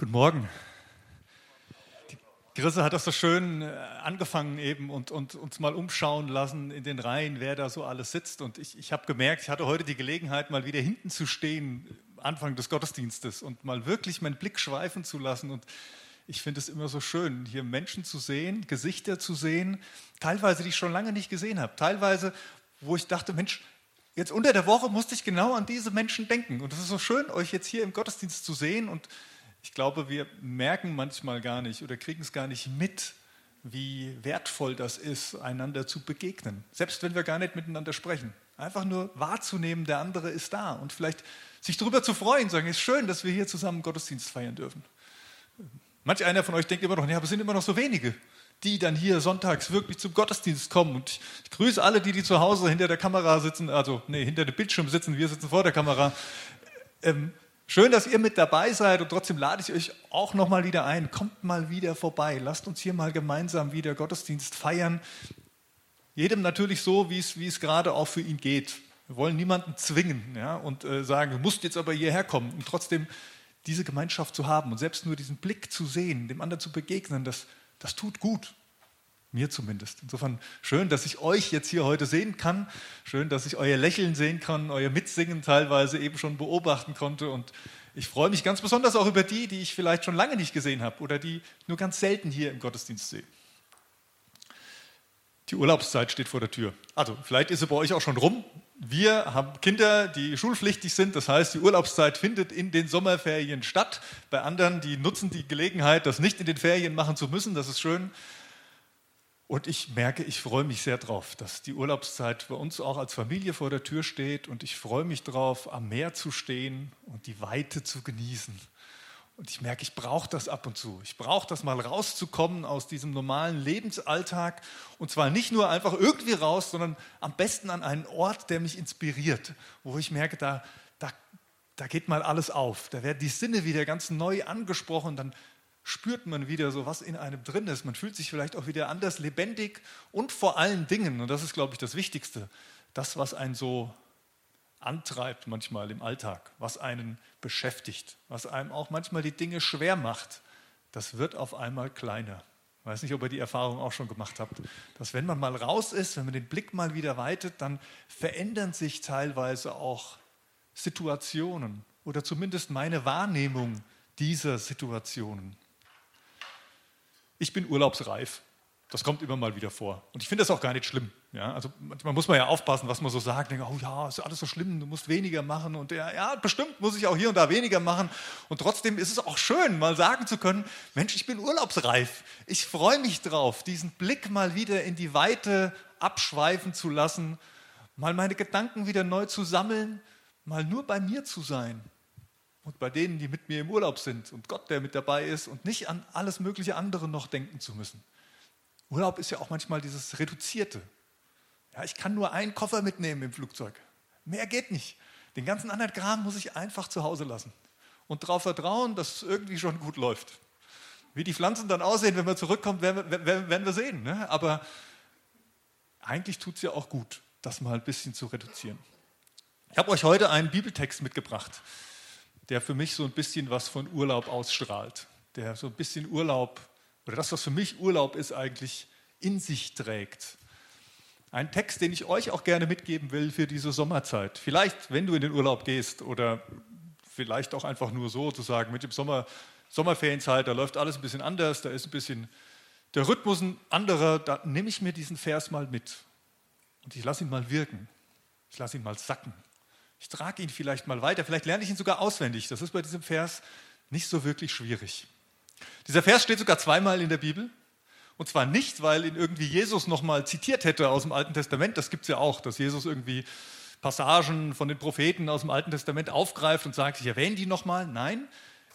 Guten Morgen. Die Grisse hat das so schön äh, angefangen eben und, und uns mal umschauen lassen in den Reihen, wer da so alles sitzt. Und ich, ich habe gemerkt, ich hatte heute die Gelegenheit, mal wieder hinten zu stehen, Anfang des Gottesdienstes und mal wirklich meinen Blick schweifen zu lassen. Und ich finde es immer so schön, hier Menschen zu sehen, Gesichter zu sehen, teilweise, die ich schon lange nicht gesehen habe, teilweise, wo ich dachte, Mensch, jetzt unter der Woche musste ich genau an diese Menschen denken. Und es ist so schön, euch jetzt hier im Gottesdienst zu sehen und ich glaube, wir merken manchmal gar nicht oder kriegen es gar nicht mit, wie wertvoll das ist, einander zu begegnen. Selbst wenn wir gar nicht miteinander sprechen. Einfach nur wahrzunehmen, der andere ist da und vielleicht sich darüber zu freuen, sagen, es ist schön, dass wir hier zusammen Gottesdienst feiern dürfen. Manch einer von euch denkt immer noch, ja, aber es sind immer noch so wenige, die dann hier sonntags wirklich zum Gottesdienst kommen. Und ich, grüße alle, die, die zu Hause hinter der Kamera sitzen, also nee, hinter dem Bildschirm sitzen, wir sitzen vor der Kamera. Ähm, Schön, dass ihr mit dabei seid und trotzdem lade ich euch auch noch mal wieder ein. Kommt mal wieder vorbei. Lasst uns hier mal gemeinsam wieder Gottesdienst feiern. Jedem natürlich so, wie es, wie es gerade auch für ihn geht. Wir wollen niemanden zwingen ja, und äh, sagen, du musst jetzt aber hierher kommen. Und trotzdem diese Gemeinschaft zu haben und selbst nur diesen Blick zu sehen, dem anderen zu begegnen, das, das tut gut. Mir zumindest. Insofern schön, dass ich euch jetzt hier heute sehen kann. Schön, dass ich euer Lächeln sehen kann, euer Mitsingen teilweise eben schon beobachten konnte. Und ich freue mich ganz besonders auch über die, die ich vielleicht schon lange nicht gesehen habe oder die nur ganz selten hier im Gottesdienst sehe. Die Urlaubszeit steht vor der Tür. Also, vielleicht ist sie bei euch auch schon rum. Wir haben Kinder, die schulpflichtig sind. Das heißt, die Urlaubszeit findet in den Sommerferien statt. Bei anderen, die nutzen die Gelegenheit, das nicht in den Ferien machen zu müssen. Das ist schön. Und ich merke, ich freue mich sehr drauf, dass die Urlaubszeit bei uns auch als Familie vor der Tür steht. Und ich freue mich drauf, am Meer zu stehen und die Weite zu genießen. Und ich merke, ich brauche das ab und zu. Ich brauche das mal rauszukommen aus diesem normalen Lebensalltag. Und zwar nicht nur einfach irgendwie raus, sondern am besten an einen Ort, der mich inspiriert, wo ich merke, da, da, da geht mal alles auf. Da werden die Sinne wieder ganz neu angesprochen. Dann spürt man wieder so, was in einem drin ist. Man fühlt sich vielleicht auch wieder anders lebendig und vor allen Dingen, und das ist, glaube ich, das Wichtigste, das, was einen so antreibt manchmal im Alltag, was einen beschäftigt, was einem auch manchmal die Dinge schwer macht, das wird auf einmal kleiner. Ich weiß nicht, ob ihr die Erfahrung auch schon gemacht habt, dass wenn man mal raus ist, wenn man den Blick mal wieder weitet, dann verändern sich teilweise auch Situationen oder zumindest meine Wahrnehmung dieser Situationen ich bin urlaubsreif. Das kommt immer mal wieder vor. Und ich finde das auch gar nicht schlimm. Ja, also manchmal muss man ja aufpassen, was man so sagt. Denke, oh ja, ist alles so schlimm, du musst weniger machen. Und ja, ja, bestimmt muss ich auch hier und da weniger machen. Und trotzdem ist es auch schön, mal sagen zu können, Mensch, ich bin urlaubsreif. Ich freue mich drauf, diesen Blick mal wieder in die Weite abschweifen zu lassen, mal meine Gedanken wieder neu zu sammeln, mal nur bei mir zu sein und bei denen, die mit mir im Urlaub sind und Gott, der mit dabei ist und nicht an alles mögliche andere noch denken zu müssen. Urlaub ist ja auch manchmal dieses Reduzierte. Ja, ich kann nur einen Koffer mitnehmen im Flugzeug. Mehr geht nicht. Den ganzen anderen Kram muss ich einfach zu Hause lassen und darauf vertrauen, dass es irgendwie schon gut läuft. Wie die Pflanzen dann aussehen, wenn wir zurückkommen, werden wir, werden wir sehen. Ne? Aber eigentlich tut es ja auch gut, das mal ein bisschen zu reduzieren. Ich habe euch heute einen Bibeltext mitgebracht der für mich so ein bisschen was von Urlaub ausstrahlt, der so ein bisschen Urlaub oder das, was für mich Urlaub ist, eigentlich in sich trägt. Ein Text, den ich euch auch gerne mitgeben will für diese Sommerzeit. Vielleicht, wenn du in den Urlaub gehst oder vielleicht auch einfach nur so zu sagen, mit dem Sommer, Sommerferienzeit, da läuft alles ein bisschen anders, da ist ein bisschen der Rhythmus ein anderer, da nehme ich mir diesen Vers mal mit und ich lasse ihn mal wirken. Ich lasse ihn mal sacken. Ich trage ihn vielleicht mal weiter, vielleicht lerne ich ihn sogar auswendig. Das ist bei diesem Vers nicht so wirklich schwierig. Dieser Vers steht sogar zweimal in der Bibel. Und zwar nicht, weil ihn irgendwie Jesus nochmal zitiert hätte aus dem Alten Testament. Das gibt es ja auch, dass Jesus irgendwie Passagen von den Propheten aus dem Alten Testament aufgreift und sagt, ich erwähne die nochmal. Nein,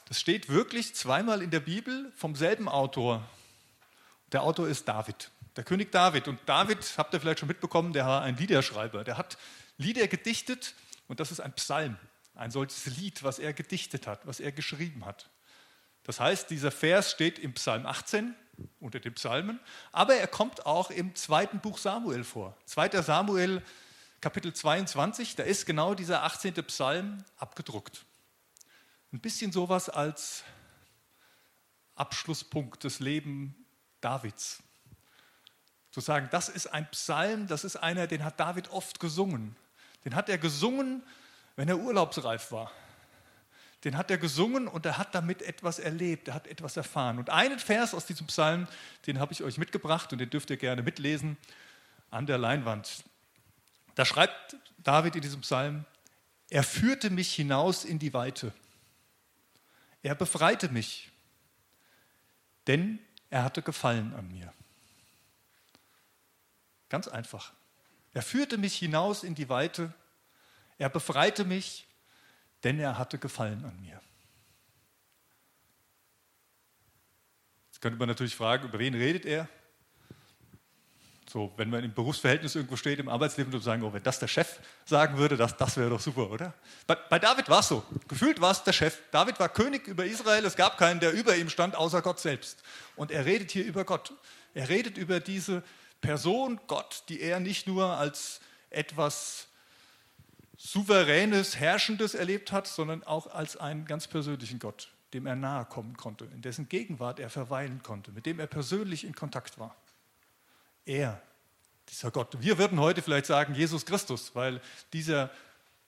das steht wirklich zweimal in der Bibel vom selben Autor. Der Autor ist David, der König David. Und David, habt ihr vielleicht schon mitbekommen, der war ein Liederschreiber. Der hat Lieder gedichtet und das ist ein Psalm, ein solches Lied, was er gedichtet hat, was er geschrieben hat. Das heißt, dieser Vers steht im Psalm 18 unter den Psalmen, aber er kommt auch im zweiten Buch Samuel vor. 2. Samuel Kapitel 22, da ist genau dieser 18. Psalm abgedruckt. Ein bisschen sowas als Abschlusspunkt des Lebens Davids. Zu sagen, das ist ein Psalm, das ist einer, den hat David oft gesungen. Den hat er gesungen, wenn er urlaubsreif war. Den hat er gesungen und er hat damit etwas erlebt, er hat etwas erfahren. Und einen Vers aus diesem Psalm, den habe ich euch mitgebracht und den dürft ihr gerne mitlesen an der Leinwand. Da schreibt David in diesem Psalm, er führte mich hinaus in die Weite. Er befreite mich, denn er hatte Gefallen an mir. Ganz einfach. Er führte mich hinaus in die Weite. Er befreite mich, denn er hatte Gefallen an mir. Jetzt könnte man natürlich fragen, über wen redet er? So, wenn man im Berufsverhältnis irgendwo steht, im Arbeitsleben und sagen, oh, wenn das der Chef sagen würde, das, das wäre doch super, oder? Bei, bei David war es so. Gefühlt war es der Chef. David war König über Israel. Es gab keinen, der über ihm stand, außer Gott selbst. Und er redet hier über Gott. Er redet über diese Person Gott, die er nicht nur als etwas Souveränes, Herrschendes erlebt hat, sondern auch als einen ganz persönlichen Gott, dem er nahe kommen konnte, in dessen Gegenwart er verweilen konnte, mit dem er persönlich in Kontakt war. Er, dieser Gott. Wir würden heute vielleicht sagen Jesus Christus, weil dieser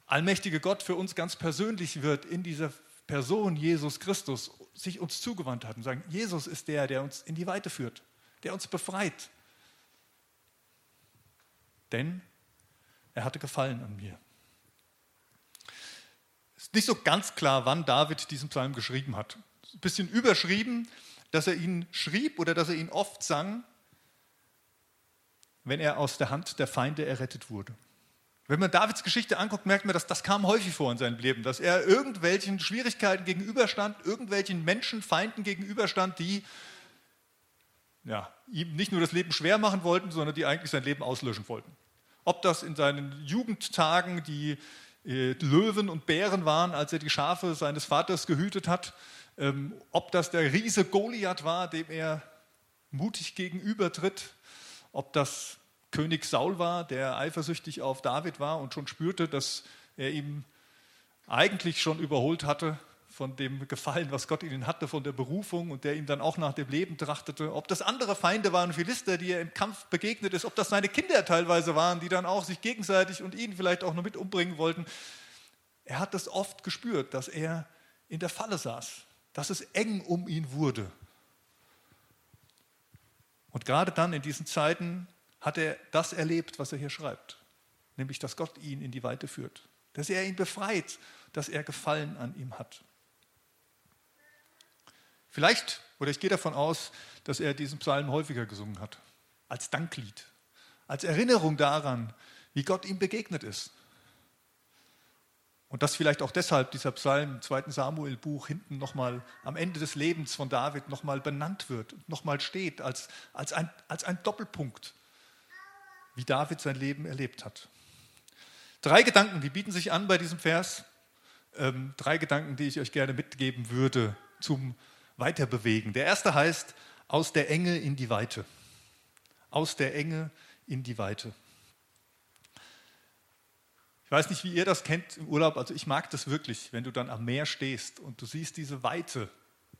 allmächtige Gott für uns ganz persönlich wird in dieser Person Jesus Christus sich uns zugewandt hat und sagen, Jesus ist der, der uns in die Weite führt, der uns befreit, denn er hatte Gefallen an mir. Es ist nicht so ganz klar, wann David diesen Psalm geschrieben hat. Ein bisschen überschrieben, dass er ihn schrieb oder dass er ihn oft sang, wenn er aus der Hand der Feinde errettet wurde. Wenn man Davids Geschichte anguckt, merkt man, dass das kam häufig vor in seinem Leben, dass er irgendwelchen Schwierigkeiten gegenüberstand, irgendwelchen Menschenfeinden gegenüberstand, die ja, ihm nicht nur das Leben schwer machen wollten, sondern die eigentlich sein Leben auslöschen wollten. Ob das in seinen Jugendtagen die äh, Löwen und Bären waren, als er die Schafe seines Vaters gehütet hat, ähm, ob das der Riese Goliath war, dem er mutig gegenübertritt, ob das König Saul war, der eifersüchtig auf David war und schon spürte, dass er ihm eigentlich schon überholt hatte von dem Gefallen, was Gott ihnen hatte, von der Berufung und der ihm dann auch nach dem Leben trachtete. Ob das andere Feinde waren, Philister, die er im Kampf begegnet ist, ob das seine Kinder teilweise waren, die dann auch sich gegenseitig und ihn vielleicht auch noch mit umbringen wollten. Er hat das oft gespürt, dass er in der Falle saß, dass es eng um ihn wurde. Und gerade dann in diesen Zeiten hat er das erlebt, was er hier schreibt, nämlich dass Gott ihn in die Weite führt, dass er ihn befreit, dass er Gefallen an ihm hat. Vielleicht, oder ich gehe davon aus, dass er diesen Psalm häufiger gesungen hat, als Danklied, als Erinnerung daran, wie Gott ihm begegnet ist. Und dass vielleicht auch deshalb dieser Psalm im zweiten Samuel-Buch hinten nochmal am Ende des Lebens von David nochmal benannt wird, nochmal steht als, als, ein, als ein Doppelpunkt, wie David sein Leben erlebt hat. Drei Gedanken, die bieten sich an bei diesem Vers. Ähm, drei Gedanken, die ich euch gerne mitgeben würde zum weiter bewegen. Der erste heißt aus der Enge in die Weite. Aus der Enge in die Weite. Ich weiß nicht, wie ihr das kennt im Urlaub, also ich mag das wirklich, wenn du dann am Meer stehst und du siehst diese Weite,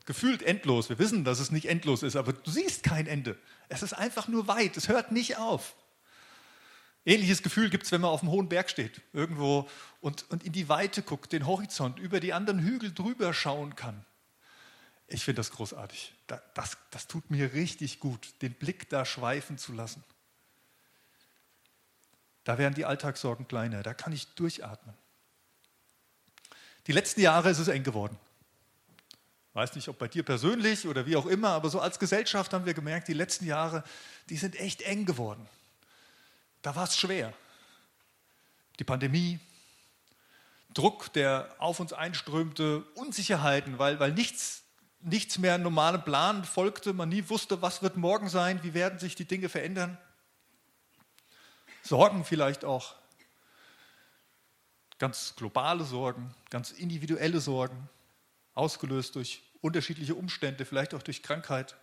gefühlt endlos. Wir wissen, dass es nicht endlos ist, aber du siehst kein Ende. Es ist einfach nur weit, es hört nicht auf. Ähnliches Gefühl gibt es, wenn man auf einem hohen Berg steht, irgendwo und, und in die Weite guckt, den Horizont, über die anderen Hügel drüber schauen kann. Ich finde das großartig. Das, das tut mir richtig gut, den Blick da schweifen zu lassen. Da werden die Alltagssorgen kleiner, da kann ich durchatmen. Die letzten Jahre ist es eng geworden. Weiß nicht, ob bei dir persönlich oder wie auch immer, aber so als Gesellschaft haben wir gemerkt, die letzten Jahre, die sind echt eng geworden. Da war es schwer. Die Pandemie, Druck, der auf uns einströmte, Unsicherheiten, weil, weil nichts nichts mehr normalem Plan folgte, man nie wusste, was wird morgen sein, wie werden sich die Dinge verändern. Sorgen vielleicht auch, ganz globale Sorgen, ganz individuelle Sorgen, ausgelöst durch unterschiedliche Umstände, vielleicht auch durch Krankheit.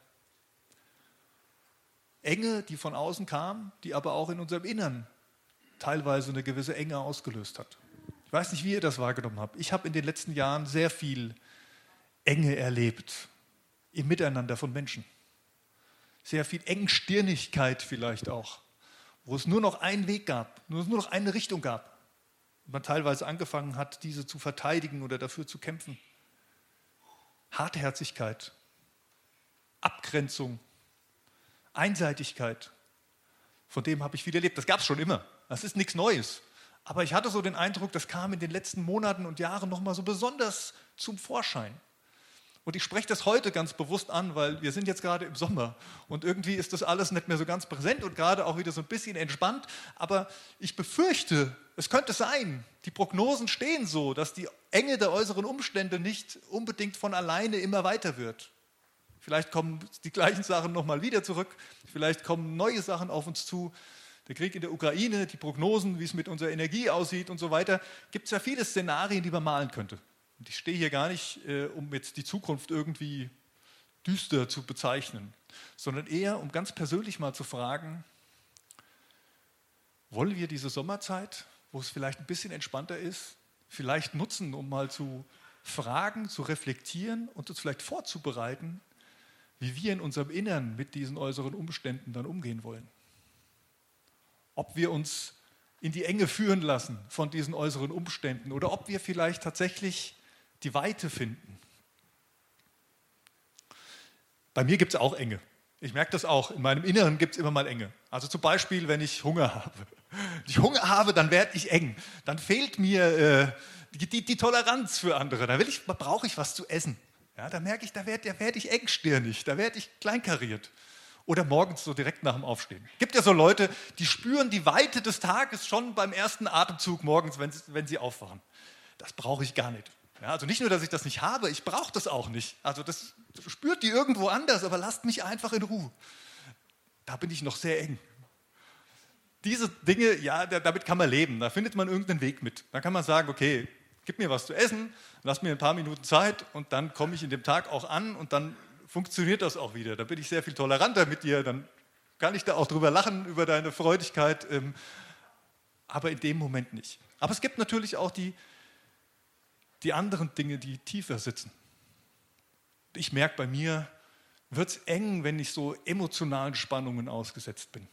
Enge, die von außen kam, die aber auch in unserem Innern teilweise eine gewisse Enge ausgelöst hat. Ich weiß nicht, wie ihr das wahrgenommen habt. Ich habe in den letzten Jahren sehr viel Enge erlebt im Miteinander von Menschen. Sehr viel Engstirnigkeit vielleicht auch, wo es nur noch einen Weg gab, nur noch eine Richtung gab. Und man teilweise angefangen hat, diese zu verteidigen oder dafür zu kämpfen. Hartherzigkeit, Abgrenzung, Einseitigkeit. Von dem habe ich viel erlebt. Das gab es schon immer. Das ist nichts Neues. Aber ich hatte so den Eindruck, das kam in den letzten Monaten und Jahren nochmal so besonders zum Vorschein. Und ich spreche das heute ganz bewusst an, weil wir sind jetzt gerade im Sommer und irgendwie ist das alles nicht mehr so ganz präsent und gerade auch wieder so ein bisschen entspannt. Aber ich befürchte, es könnte sein, die Prognosen stehen so, dass die Enge der äußeren Umstände nicht unbedingt von alleine immer weiter wird. Vielleicht kommen die gleichen Sachen nochmal wieder zurück, vielleicht kommen neue Sachen auf uns zu. Der Krieg in der Ukraine, die Prognosen, wie es mit unserer Energie aussieht und so weiter, gibt es ja viele Szenarien, die man malen könnte. Und ich stehe hier gar nicht, äh, um jetzt die Zukunft irgendwie düster zu bezeichnen, sondern eher, um ganz persönlich mal zu fragen, wollen wir diese Sommerzeit, wo es vielleicht ein bisschen entspannter ist, vielleicht nutzen, um mal zu fragen, zu reflektieren und uns vielleicht vorzubereiten, wie wir in unserem Innern mit diesen äußeren Umständen dann umgehen wollen. Ob wir uns in die Enge führen lassen von diesen äußeren Umständen oder ob wir vielleicht tatsächlich die Weite finden. Bei mir gibt es auch Enge. Ich merke das auch. In meinem Inneren gibt es immer mal Enge. Also zum Beispiel, wenn ich Hunger habe. Wenn ich Hunger habe, dann werde ich eng. Dann fehlt mir äh, die, die, die, Toleranz für andere. Da ich, brauche ich was zu essen. Ja, da merke ich, da werde da werd ich engstirnig, da werde ich kleinkariert. Oder morgens so direkt nach dem Aufstehen. Es Gibt ja so Leute, die spüren die Weite des Tages schon beim ersten Atemzug morgens, wenn, wenn sie aufwachen. Das brauche ich gar nicht. Ja, also nicht nur, dass ich das nicht habe, ich brauche das auch nicht. Also das spürt die irgendwo anders, aber lasst mich einfach in Ruhe. Da bin ich noch sehr eng. Diese Dinge, ja, damit kann man leben. Da findet man irgendeinen Weg mit. Da kann man sagen, okay, gib mir was zu essen, lass mir ein paar Minuten Zeit und dann komme ich in dem Tag auch an und dann funktioniert das auch wieder. Da bin ich sehr viel toleranter mit dir, dann kann ich da auch drüber lachen, über deine Freudigkeit, ähm, aber in dem Moment nicht. Aber es gibt natürlich auch die, die anderen Dinge, die tiefer sitzen. Ich merke bei mir, wird es eng, wenn ich so emotionalen Spannungen ausgesetzt bin.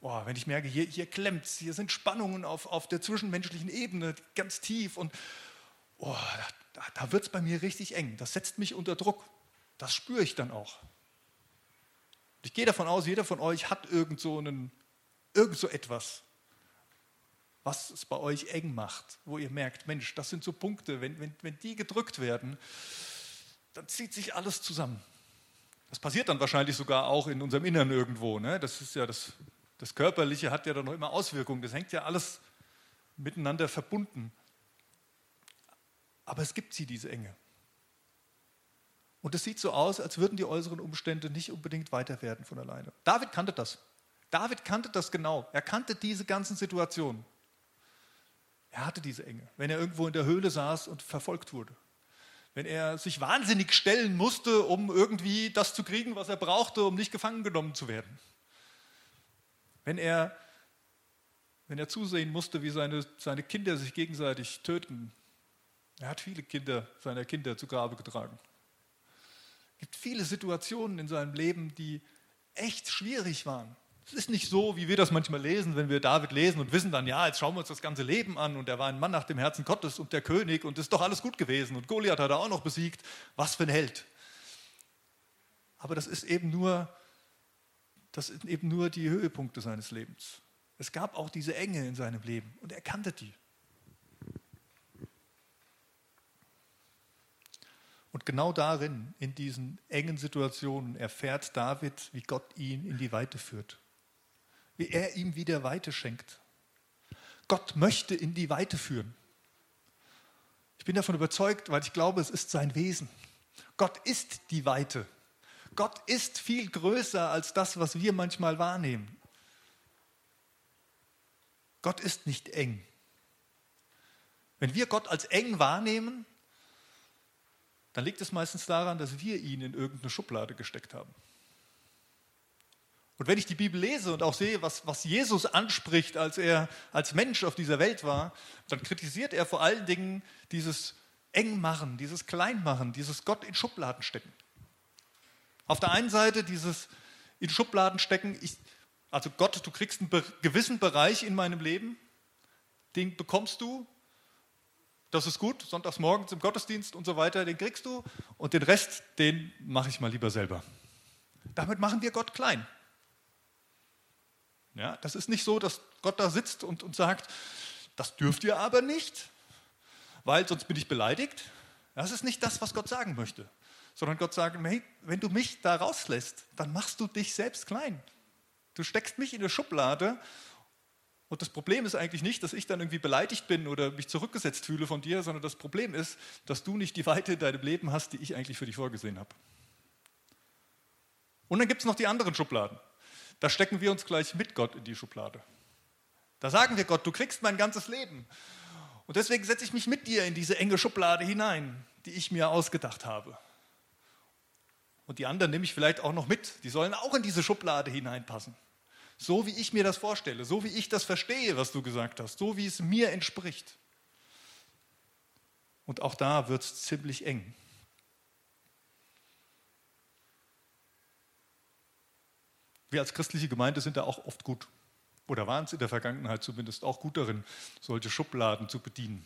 Boah, wenn ich merke, hier, hier klemmt es, hier sind Spannungen auf, auf der zwischenmenschlichen Ebene ganz tief und oh, da, da wird es bei mir richtig eng. Das setzt mich unter Druck. Das spüre ich dann auch. Ich gehe davon aus, jeder von euch hat irgend so, einen, irgend so etwas, was es bei euch eng macht, wo ihr merkt, Mensch, das sind so Punkte, wenn, wenn, wenn die gedrückt werden, dann zieht sich alles zusammen. Das passiert dann wahrscheinlich sogar auch in unserem Innern irgendwo. Ne? Das ist ja das, das Körperliche hat ja dann noch immer Auswirkungen. Das hängt ja alles miteinander verbunden. Aber es gibt sie, diese Enge. Und es sieht so aus, als würden die äußeren Umstände nicht unbedingt weiter werden von alleine. David kannte das. David kannte das genau. Er kannte diese ganzen Situationen. Er hatte diese Enge. Wenn er irgendwo in der Höhle saß und verfolgt wurde. Wenn er sich wahnsinnig stellen musste, um irgendwie das zu kriegen, was er brauchte, um nicht gefangen genommen zu werden. Wenn er, wenn er zusehen musste, wie seine, seine Kinder sich gegenseitig töten. Er hat viele Kinder seiner Kinder zu Grabe getragen. Es gibt viele Situationen in seinem Leben, die echt schwierig waren. Es ist nicht so, wie wir das manchmal lesen, wenn wir David lesen und wissen dann, ja, jetzt schauen wir uns das ganze Leben an und er war ein Mann nach dem Herzen Gottes und der König und ist doch alles gut gewesen und Goliath hat er auch noch besiegt. Was für ein Held. Aber das ist eben nur, das sind eben nur die Höhepunkte seines Lebens. Es gab auch diese Enge in seinem Leben und er kannte die. Und genau darin, in diesen engen Situationen, erfährt David, wie Gott ihn in die Weite führt wie er ihm wieder Weite schenkt. Gott möchte in die Weite führen. Ich bin davon überzeugt, weil ich glaube, es ist sein Wesen. Gott ist die Weite. Gott ist viel größer als das, was wir manchmal wahrnehmen. Gott ist nicht eng. Wenn wir Gott als eng wahrnehmen, dann liegt es meistens daran, dass wir ihn in irgendeine Schublade gesteckt haben. Und wenn ich die Bibel lese und auch sehe, was, was Jesus anspricht, als er als Mensch auf dieser Welt war, dann kritisiert er vor allen Dingen dieses Engmachen, dieses Kleinmachen, dieses Gott in Schubladen stecken. Auf der einen Seite dieses in Schubladen stecken, ich, also Gott, du kriegst einen gewissen Bereich in meinem Leben, den bekommst du, das ist gut, sonntags morgens im Gottesdienst und so weiter, den kriegst du und den Rest, den mache ich mal lieber selber. Damit machen wir Gott klein. Ja, das ist nicht so, dass Gott da sitzt und, und sagt, das dürft ihr aber nicht, weil sonst bin ich beleidigt. Das ist nicht das, was Gott sagen möchte, sondern Gott sagt, hey, wenn du mich da rauslässt, dann machst du dich selbst klein. Du steckst mich in eine Schublade und das Problem ist eigentlich nicht, dass ich dann irgendwie beleidigt bin oder mich zurückgesetzt fühle von dir, sondern das Problem ist, dass du nicht die Weite in deinem Leben hast, die ich eigentlich für dich vorgesehen habe. Und dann gibt es noch die anderen Schubladen. Da stecken wir uns gleich mit Gott in die Schublade. Da sagen wir Gott, du kriegst mein ganzes Leben. Und deswegen setze ich mich mit dir in diese enge Schublade hinein, die ich mir ausgedacht habe. Und die anderen nehme ich vielleicht auch noch mit. Die sollen auch in diese Schublade hineinpassen so wie ich mir das vorstelle, so wie ich das verstehe, was du gesagt hast, so wie es mir entspricht. Und auch da wird es ziemlich eng. Wir als christliche Gemeinde sind da auch oft gut oder waren es in der Vergangenheit zumindest auch gut darin, solche Schubladen zu bedienen.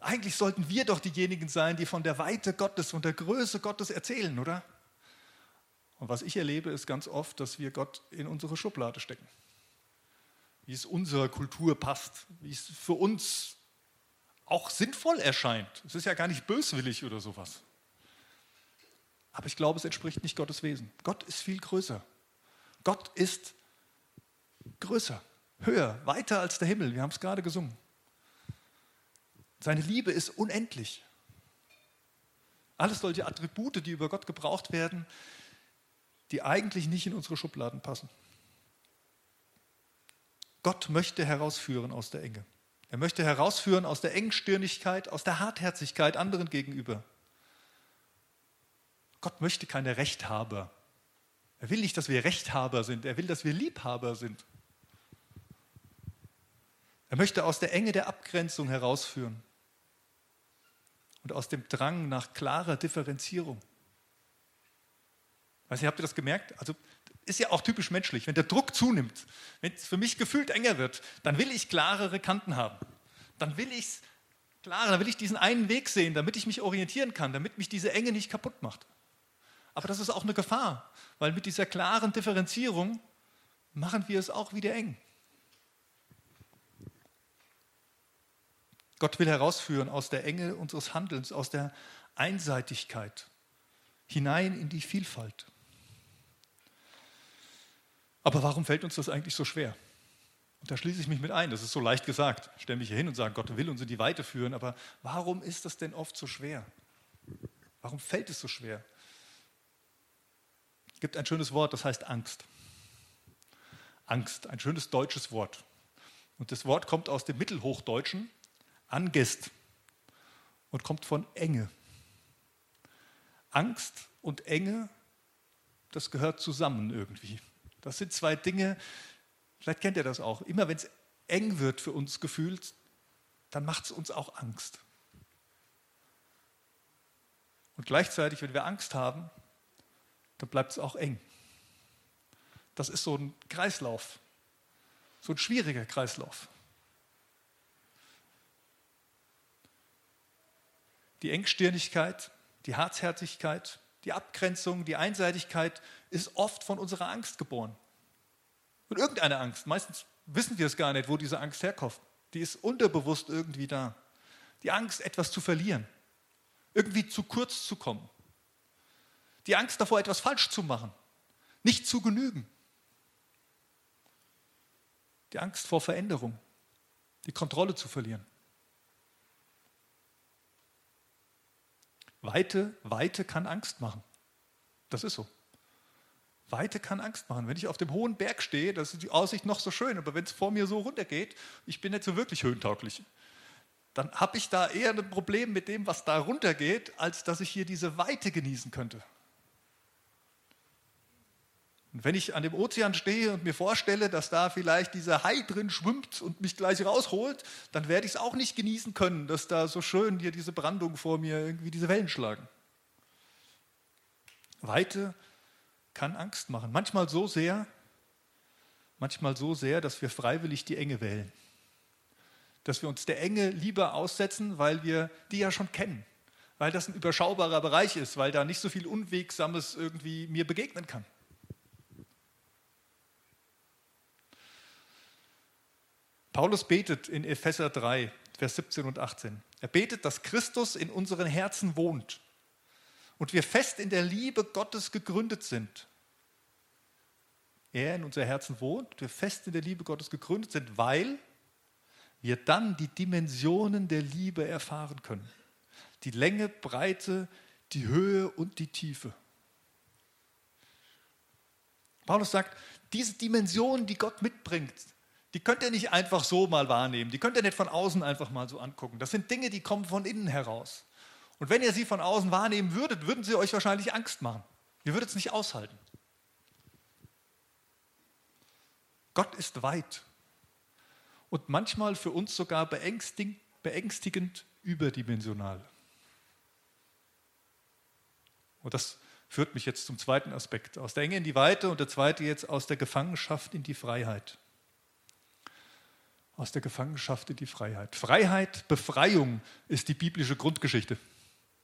Eigentlich sollten wir doch diejenigen sein, die von der Weite Gottes und der Größe Gottes erzählen, oder? Und was ich erlebe, ist ganz oft, dass wir Gott in unsere Schublade stecken. Wie es unserer Kultur passt, wie es für uns auch sinnvoll erscheint. Es ist ja gar nicht böswillig oder sowas. Aber ich glaube, es entspricht nicht Gottes Wesen. Gott ist viel größer. Gott ist größer, höher, weiter als der Himmel. Wir haben es gerade gesungen. Seine Liebe ist unendlich. Alles solche Attribute, die über Gott gebraucht werden, die eigentlich nicht in unsere Schubladen passen. Gott möchte herausführen aus der Enge. Er möchte herausführen aus der Engstirnigkeit, aus der Hartherzigkeit anderen gegenüber. Gott möchte keine Rechthaber. Er will nicht, dass wir Rechthaber sind. Er will, dass wir Liebhaber sind. Er möchte aus der Enge der Abgrenzung herausführen und aus dem Drang nach klarer Differenzierung. Weiß nicht, habt ihr das gemerkt? Also ist ja auch typisch menschlich. Wenn der Druck zunimmt, wenn es für mich gefühlt enger wird, dann will ich klarere Kanten haben. Dann will ich es klarer, dann will ich diesen einen Weg sehen, damit ich mich orientieren kann, damit mich diese Enge nicht kaputt macht. Aber das ist auch eine Gefahr, weil mit dieser klaren Differenzierung machen wir es auch wieder eng. Gott will herausführen aus der Enge unseres Handelns, aus der Einseitigkeit hinein in die Vielfalt. Aber warum fällt uns das eigentlich so schwer? Und da schließe ich mich mit ein. Das ist so leicht gesagt. Ich stelle mich hier hin und sage, Gott will uns in die Weite führen. Aber warum ist das denn oft so schwer? Warum fällt es so schwer? Gibt ein schönes Wort, das heißt Angst. Angst, ein schönes deutsches Wort. Und das Wort kommt aus dem Mittelhochdeutschen, Angest, und kommt von Enge. Angst und Enge, das gehört zusammen irgendwie. Das sind zwei Dinge, vielleicht kennt ihr das auch. Immer wenn es eng wird für uns gefühlt, dann macht es uns auch Angst. Und gleichzeitig, wenn wir Angst haben, dann bleibt es auch eng. Das ist so ein Kreislauf, so ein schwieriger Kreislauf. Die Engstirnigkeit, die Harzherzigkeit, die Abgrenzung, die Einseitigkeit ist oft von unserer Angst geboren. Von irgendeiner Angst. Meistens wissen wir es gar nicht, wo diese Angst herkommt. Die ist unterbewusst irgendwie da. Die Angst, etwas zu verlieren. Irgendwie zu kurz zu kommen. Die Angst davor, etwas falsch zu machen. Nicht zu genügen. Die Angst vor Veränderung. Die Kontrolle zu verlieren. Weite, Weite kann Angst machen. Das ist so. Weite kann Angst machen. Wenn ich auf dem hohen Berg stehe, da ist die Aussicht noch so schön, aber wenn es vor mir so runtergeht, ich bin nicht so wirklich höhentauglich, dann habe ich da eher ein Problem mit dem, was da runtergeht, als dass ich hier diese Weite genießen könnte. Und wenn ich an dem Ozean stehe und mir vorstelle, dass da vielleicht dieser Hai drin schwimmt und mich gleich rausholt, dann werde ich es auch nicht genießen können, dass da so schön hier diese Brandung vor mir irgendwie diese Wellen schlagen. Weite kann Angst machen. Manchmal so sehr, manchmal so sehr, dass wir freiwillig die Enge wählen. Dass wir uns der Enge lieber aussetzen, weil wir die ja schon kennen. Weil das ein überschaubarer Bereich ist, weil da nicht so viel Unwegsames irgendwie mir begegnen kann. Paulus betet in Epheser 3, Vers 17 und 18. Er betet, dass Christus in unseren Herzen wohnt und wir fest in der Liebe Gottes gegründet sind. Er in unser Herzen wohnt, wir fest in der Liebe Gottes gegründet sind, weil wir dann die Dimensionen der Liebe erfahren können. Die Länge, Breite, die Höhe und die Tiefe. Paulus sagt, diese Dimensionen, die Gott mitbringt, die könnt ihr nicht einfach so mal wahrnehmen. Die könnt ihr nicht von außen einfach mal so angucken. Das sind Dinge, die kommen von innen heraus. Und wenn ihr sie von außen wahrnehmen würdet, würden sie euch wahrscheinlich Angst machen. Ihr würdet es nicht aushalten. Gott ist weit und manchmal für uns sogar beängstigend, beängstigend überdimensional. Und das führt mich jetzt zum zweiten Aspekt. Aus der Enge in die Weite und der zweite jetzt aus der Gefangenschaft in die Freiheit aus der Gefangenschaft in die Freiheit. Freiheit, Befreiung ist die biblische Grundgeschichte.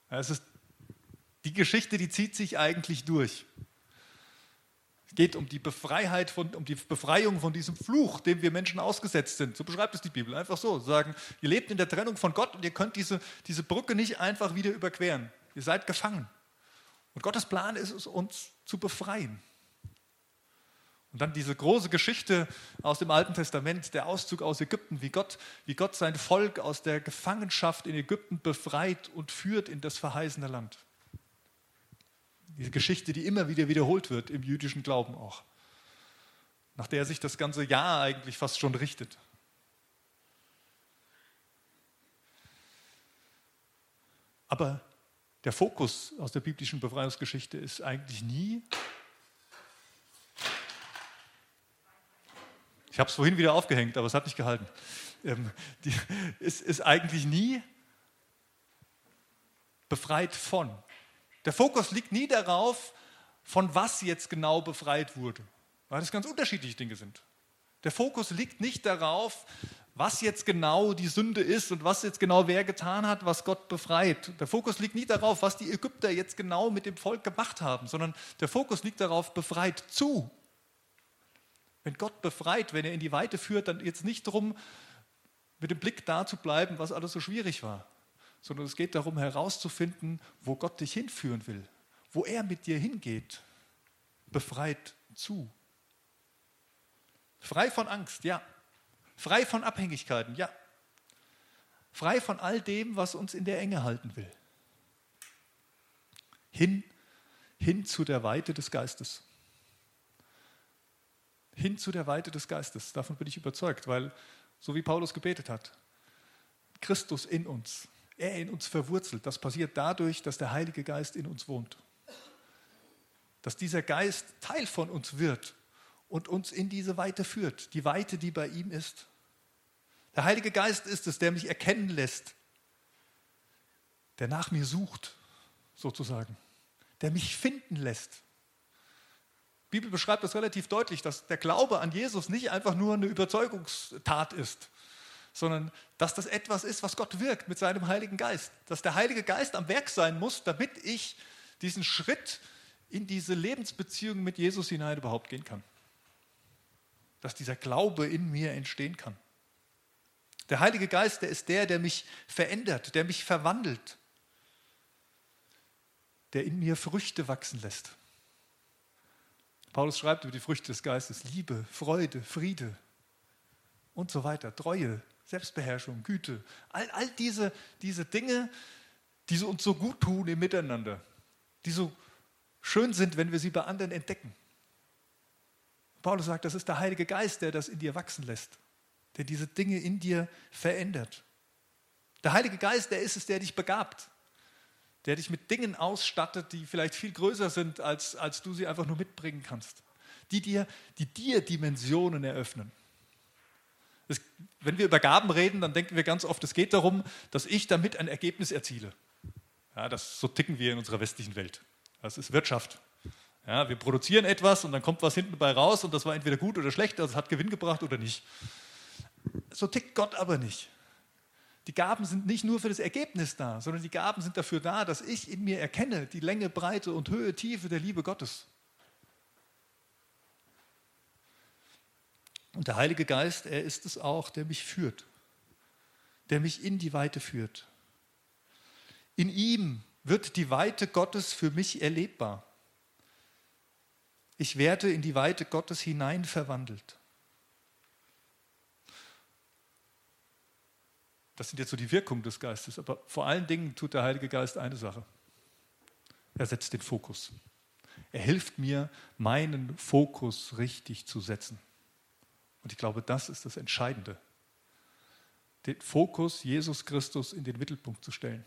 Es ist die Geschichte, die zieht sich eigentlich durch. Es geht um die, Befreiheit von, um die Befreiung von diesem Fluch, dem wir Menschen ausgesetzt sind. So beschreibt es die Bibel. Einfach so. Sagen, ihr lebt in der Trennung von Gott und ihr könnt diese, diese Brücke nicht einfach wieder überqueren. Ihr seid gefangen. Und Gottes Plan ist es, uns zu befreien. Und dann diese große Geschichte aus dem Alten Testament, der Auszug aus Ägypten, wie Gott, wie Gott sein Volk aus der Gefangenschaft in Ägypten befreit und führt in das verheißene Land. Diese Geschichte, die immer wieder wiederholt wird im jüdischen Glauben auch, nach der sich das ganze Jahr eigentlich fast schon richtet. Aber der Fokus aus der biblischen Befreiungsgeschichte ist eigentlich nie Ich habe es vorhin wieder aufgehängt, aber es hat nicht gehalten. Ähm, die, ist, ist eigentlich nie befreit von. Der Fokus liegt nie darauf, von was jetzt genau befreit wurde, weil das ganz unterschiedliche Dinge sind. Der Fokus liegt nicht darauf, was jetzt genau die Sünde ist und was jetzt genau wer getan hat, was Gott befreit. Der Fokus liegt nicht darauf, was die Ägypter jetzt genau mit dem Volk gemacht haben, sondern der Fokus liegt darauf, befreit zu. Wenn Gott befreit, wenn er in die Weite führt, dann jetzt nicht darum, mit dem Blick da zu bleiben, was alles so schwierig war, sondern es geht darum herauszufinden, wo Gott dich hinführen will, wo er mit dir hingeht. Befreit zu. Frei von Angst, ja. Frei von Abhängigkeiten, ja. Frei von all dem, was uns in der Enge halten will. Hin, hin zu der Weite des Geistes hin zu der Weite des Geistes. Davon bin ich überzeugt, weil, so wie Paulus gebetet hat, Christus in uns, er in uns verwurzelt. Das passiert dadurch, dass der Heilige Geist in uns wohnt. Dass dieser Geist Teil von uns wird und uns in diese Weite führt, die Weite, die bei ihm ist. Der Heilige Geist ist es, der mich erkennen lässt, der nach mir sucht, sozusagen, der mich finden lässt. Die Bibel beschreibt das relativ deutlich, dass der Glaube an Jesus nicht einfach nur eine Überzeugungstat ist, sondern dass das etwas ist, was Gott wirkt mit seinem Heiligen Geist. Dass der Heilige Geist am Werk sein muss, damit ich diesen Schritt in diese Lebensbeziehung mit Jesus hinein überhaupt gehen kann. Dass dieser Glaube in mir entstehen kann. Der Heilige Geist, der ist der, der mich verändert, der mich verwandelt, der in mir Früchte wachsen lässt. Paulus schreibt über die Früchte des Geistes Liebe, Freude, Friede und so weiter, Treue, Selbstbeherrschung, Güte. All, all diese, diese Dinge, die uns so gut tun im Miteinander, die so schön sind, wenn wir sie bei anderen entdecken. Paulus sagt, das ist der Heilige Geist, der das in dir wachsen lässt, der diese Dinge in dir verändert. Der Heilige Geist, der ist es, der dich begabt der dich mit Dingen ausstattet, die vielleicht viel größer sind, als, als du sie einfach nur mitbringen kannst. Die dir, die dir Dimensionen eröffnen. Es, wenn wir über Gaben reden, dann denken wir ganz oft, es geht darum, dass ich damit ein Ergebnis erziele. Ja, das, so ticken wir in unserer westlichen Welt. Das ist Wirtschaft. Ja, wir produzieren etwas und dann kommt was hinten bei raus und das war entweder gut oder schlecht, also es hat Gewinn gebracht oder nicht. So tickt Gott aber nicht. Die Gaben sind nicht nur für das Ergebnis da, sondern die Gaben sind dafür da, dass ich in mir erkenne die Länge, Breite und Höhe, Tiefe der Liebe Gottes. Und der Heilige Geist, er ist es auch, der mich führt, der mich in die Weite führt. In ihm wird die Weite Gottes für mich erlebbar. Ich werde in die Weite Gottes hinein verwandelt. Das sind jetzt so die Wirkungen des Geistes, aber vor allen Dingen tut der Heilige Geist eine Sache. Er setzt den Fokus. Er hilft mir, meinen Fokus richtig zu setzen. Und ich glaube, das ist das Entscheidende. Den Fokus Jesus Christus in den Mittelpunkt zu stellen.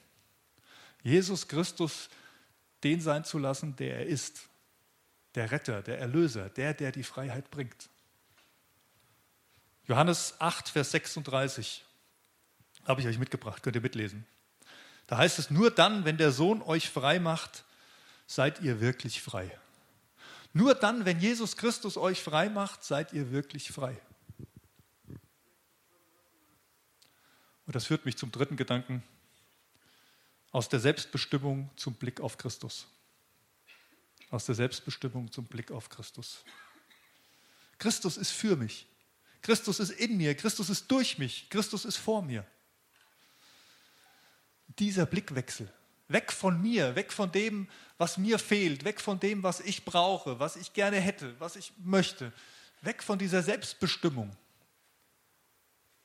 Jesus Christus den sein zu lassen, der er ist. Der Retter, der Erlöser, der, der die Freiheit bringt. Johannes 8, Vers 36. Habe ich euch mitgebracht, könnt ihr mitlesen. Da heißt es, nur dann, wenn der Sohn euch frei macht, seid ihr wirklich frei. Nur dann, wenn Jesus Christus euch frei macht, seid ihr wirklich frei. Und das führt mich zum dritten Gedanken, aus der Selbstbestimmung zum Blick auf Christus. Aus der Selbstbestimmung zum Blick auf Christus. Christus ist für mich. Christus ist in mir. Christus ist durch mich. Christus ist vor mir dieser Blickwechsel. Weg von mir, weg von dem, was mir fehlt, weg von dem, was ich brauche, was ich gerne hätte, was ich möchte. Weg von dieser Selbstbestimmung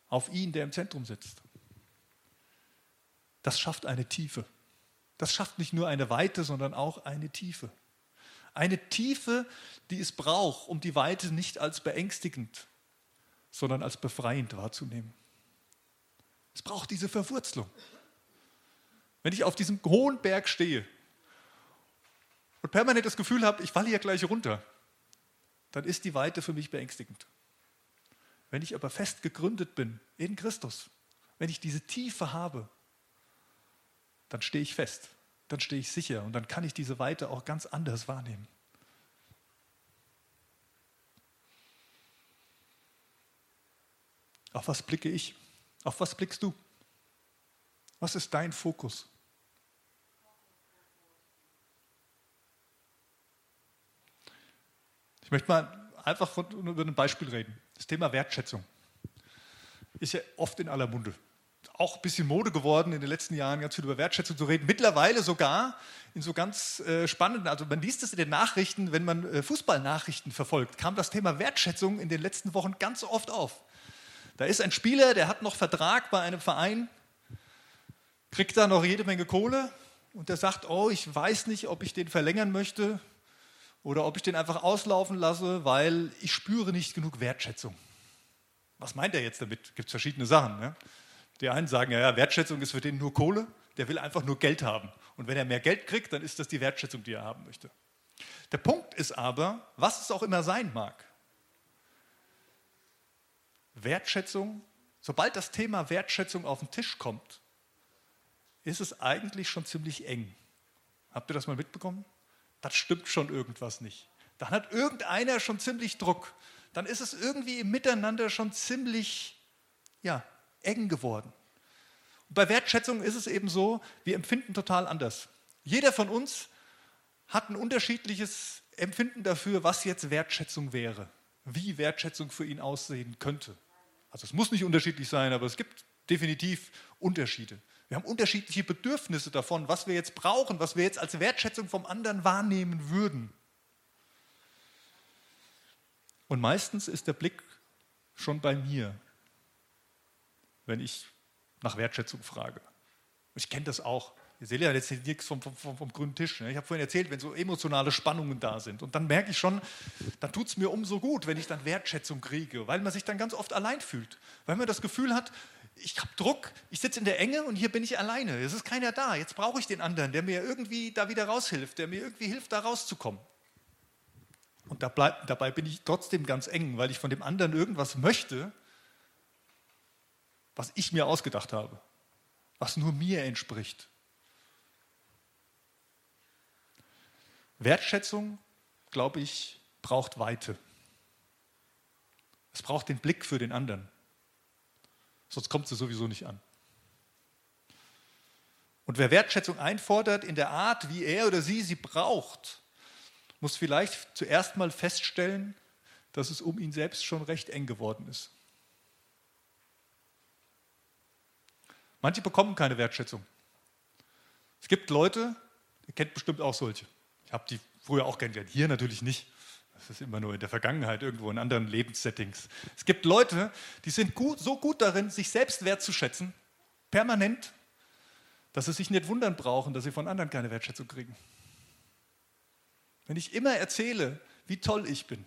auf ihn, der im Zentrum sitzt. Das schafft eine Tiefe. Das schafft nicht nur eine Weite, sondern auch eine Tiefe. Eine Tiefe, die es braucht, um die Weite nicht als beängstigend, sondern als befreiend wahrzunehmen. Es braucht diese Verwurzelung. Wenn ich auf diesem hohen Berg stehe und permanent das Gefühl habe, ich falle hier gleich runter, dann ist die Weite für mich beängstigend. Wenn ich aber fest gegründet bin in Christus, wenn ich diese Tiefe habe, dann stehe ich fest, dann stehe ich sicher und dann kann ich diese Weite auch ganz anders wahrnehmen. Auf was blicke ich? Auf was blickst du? Was ist dein Fokus? Ich möchte mal einfach über ein Beispiel reden. Das Thema Wertschätzung ist ja oft in aller Munde. Auch ein bisschen Mode geworden in den letzten Jahren, ganz viel über Wertschätzung zu reden. Mittlerweile sogar in so ganz äh, spannenden, also man liest es in den Nachrichten, wenn man äh, Fußballnachrichten verfolgt, kam das Thema Wertschätzung in den letzten Wochen ganz oft auf. Da ist ein Spieler, der hat noch Vertrag bei einem Verein, kriegt da noch jede Menge Kohle und der sagt, oh, ich weiß nicht, ob ich den verlängern möchte oder ob ich den einfach auslaufen lasse, weil ich spüre nicht genug Wertschätzung. Was meint er jetzt damit? Gibt es verschiedene Sachen. Ne? Die einen sagen, ja, ja, Wertschätzung ist für den nur Kohle, der will einfach nur Geld haben. Und wenn er mehr Geld kriegt, dann ist das die Wertschätzung, die er haben möchte. Der Punkt ist aber, was es auch immer sein mag, Wertschätzung, sobald das Thema Wertschätzung auf den Tisch kommt, ist es eigentlich schon ziemlich eng. Habt ihr das mal mitbekommen? Das stimmt schon irgendwas nicht. Dann hat irgendeiner schon ziemlich Druck. Dann ist es irgendwie im Miteinander schon ziemlich ja, eng geworden. Und bei Wertschätzung ist es eben so, wir empfinden total anders. Jeder von uns hat ein unterschiedliches Empfinden dafür, was jetzt Wertschätzung wäre, wie Wertschätzung für ihn aussehen könnte. Also es muss nicht unterschiedlich sein, aber es gibt definitiv Unterschiede. Wir haben unterschiedliche Bedürfnisse davon, was wir jetzt brauchen, was wir jetzt als Wertschätzung vom anderen wahrnehmen würden. Und meistens ist der Blick schon bei mir, wenn ich nach Wertschätzung frage. Ich kenne das auch. Ihr seht ja jetzt nichts vom, vom, vom grünen Tisch. Ne? Ich habe vorhin erzählt, wenn so emotionale Spannungen da sind. Und dann merke ich schon, dann tut es mir umso gut, wenn ich dann Wertschätzung kriege, weil man sich dann ganz oft allein fühlt. Weil man das Gefühl hat, ich habe Druck, ich sitze in der Enge und hier bin ich alleine. Es ist keiner da. Jetzt brauche ich den anderen, der mir irgendwie da wieder raushilft, der mir irgendwie hilft, da rauszukommen. Und da bleib, dabei bin ich trotzdem ganz eng, weil ich von dem anderen irgendwas möchte, was ich mir ausgedacht habe, was nur mir entspricht. Wertschätzung glaube ich, braucht Weite. Es braucht den Blick für den anderen. Sonst kommt sie sowieso nicht an. Und wer Wertschätzung einfordert in der Art, wie er oder sie sie braucht, muss vielleicht zuerst mal feststellen, dass es um ihn selbst schon recht eng geworden ist. Manche bekommen keine Wertschätzung. Es gibt Leute, ihr kennt bestimmt auch solche. Ich habe die früher auch kennengelernt, hier natürlich nicht. Das ist immer nur in der Vergangenheit, irgendwo in anderen Lebenssettings. Es gibt Leute, die sind gut, so gut darin, sich selbst wertzuschätzen, permanent, dass sie sich nicht wundern brauchen, dass sie von anderen keine Wertschätzung kriegen. Wenn ich immer erzähle, wie toll ich bin,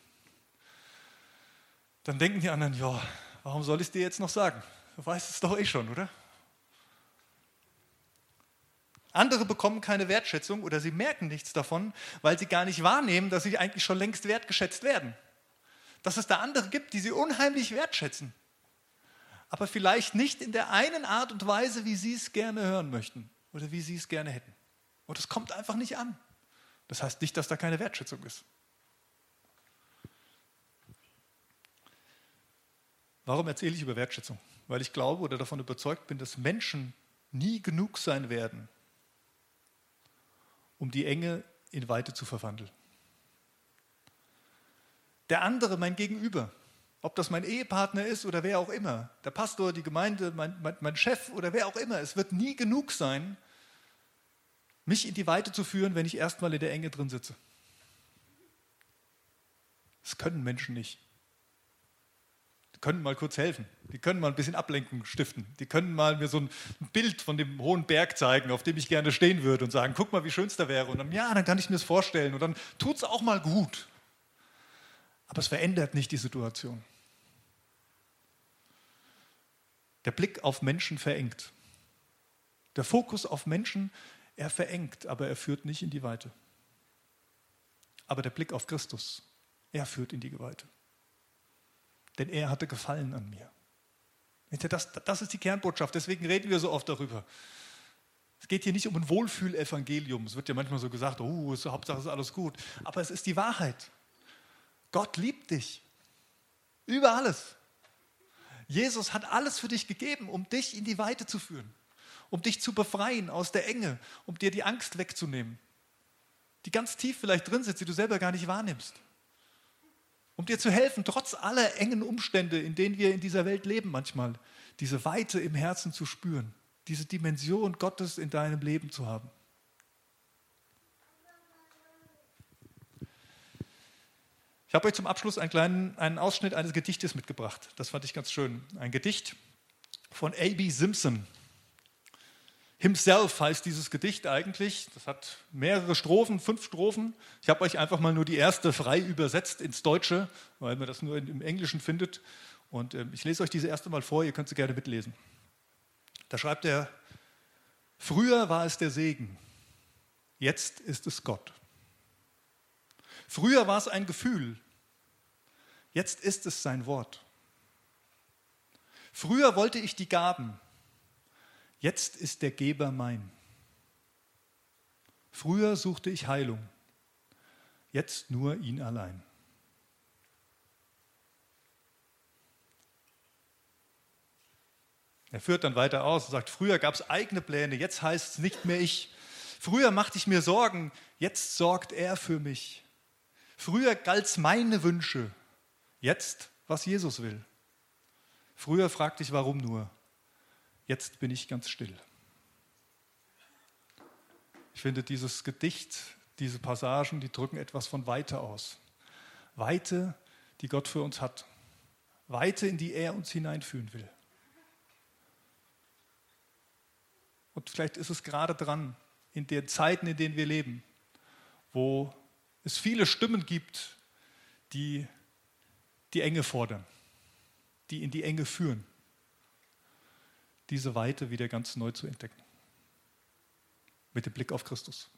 dann denken die anderen, ja, warum soll ich es dir jetzt noch sagen? Du weißt es doch eh schon, oder? Andere bekommen keine Wertschätzung oder sie merken nichts davon, weil sie gar nicht wahrnehmen, dass sie eigentlich schon längst wertgeschätzt werden. Dass es da andere gibt, die sie unheimlich wertschätzen, aber vielleicht nicht in der einen Art und Weise, wie sie es gerne hören möchten oder wie sie es gerne hätten. Und es kommt einfach nicht an. Das heißt nicht, dass da keine Wertschätzung ist. Warum erzähle ich über Wertschätzung? Weil ich glaube oder davon überzeugt bin, dass Menschen nie genug sein werden, um die Enge in Weite zu verwandeln. Der andere, mein Gegenüber, ob das mein Ehepartner ist oder wer auch immer, der Pastor, die Gemeinde, mein, mein, mein Chef oder wer auch immer, es wird nie genug sein, mich in die Weite zu führen, wenn ich erstmal in der Enge drin sitze. Das können Menschen nicht können mal kurz helfen. Die können mal ein bisschen Ablenkung stiften. Die können mal mir so ein Bild von dem hohen Berg zeigen, auf dem ich gerne stehen würde und sagen, guck mal, wie schön es da wäre. Und dann, ja, dann kann ich mir das vorstellen. Und dann tut es auch mal gut. Aber es verändert nicht die Situation. Der Blick auf Menschen verengt. Der Fokus auf Menschen, er verengt, aber er führt nicht in die Weite. Aber der Blick auf Christus, er führt in die Weite denn er hatte Gefallen an mir. Das, das ist die Kernbotschaft, deswegen reden wir so oft darüber. Es geht hier nicht um ein Wohlfühlevangelium. Es wird ja manchmal so gesagt, oh, ist, Hauptsache ist alles gut. Aber es ist die Wahrheit. Gott liebt dich. Über alles. Jesus hat alles für dich gegeben, um dich in die Weite zu führen, um dich zu befreien aus der Enge, um dir die Angst wegzunehmen, die ganz tief vielleicht drin sitzt, die du selber gar nicht wahrnimmst um dir zu helfen, trotz aller engen Umstände, in denen wir in dieser Welt leben manchmal, diese Weite im Herzen zu spüren, diese Dimension Gottes in deinem Leben zu haben. Ich habe euch zum Abschluss einen kleinen einen Ausschnitt eines Gedichtes mitgebracht. Das fand ich ganz schön. Ein Gedicht von A.B. Simpson. Himself heißt dieses Gedicht eigentlich. Das hat mehrere Strophen, fünf Strophen. Ich habe euch einfach mal nur die erste frei übersetzt ins Deutsche, weil man das nur im Englischen findet. Und ähm, ich lese euch diese erste mal vor, ihr könnt sie gerne mitlesen. Da schreibt er, früher war es der Segen, jetzt ist es Gott. Früher war es ein Gefühl, jetzt ist es sein Wort. Früher wollte ich die Gaben, Jetzt ist der Geber mein. Früher suchte ich Heilung, jetzt nur ihn allein. Er führt dann weiter aus und sagt, früher gab es eigene Pläne, jetzt heißt es nicht mehr ich. Früher machte ich mir Sorgen, jetzt sorgt er für mich. Früher galt es meine Wünsche, jetzt was Jesus will. Früher fragte ich, warum nur. Jetzt bin ich ganz still. Ich finde dieses Gedicht, diese Passagen, die drücken etwas von Weite aus. Weite, die Gott für uns hat. Weite, in die er uns hineinführen will. Und vielleicht ist es gerade dran, in den Zeiten, in denen wir leben, wo es viele Stimmen gibt, die die Enge fordern, die in die Enge führen diese Weite wieder ganz neu zu entdecken. Mit dem Blick auf Christus.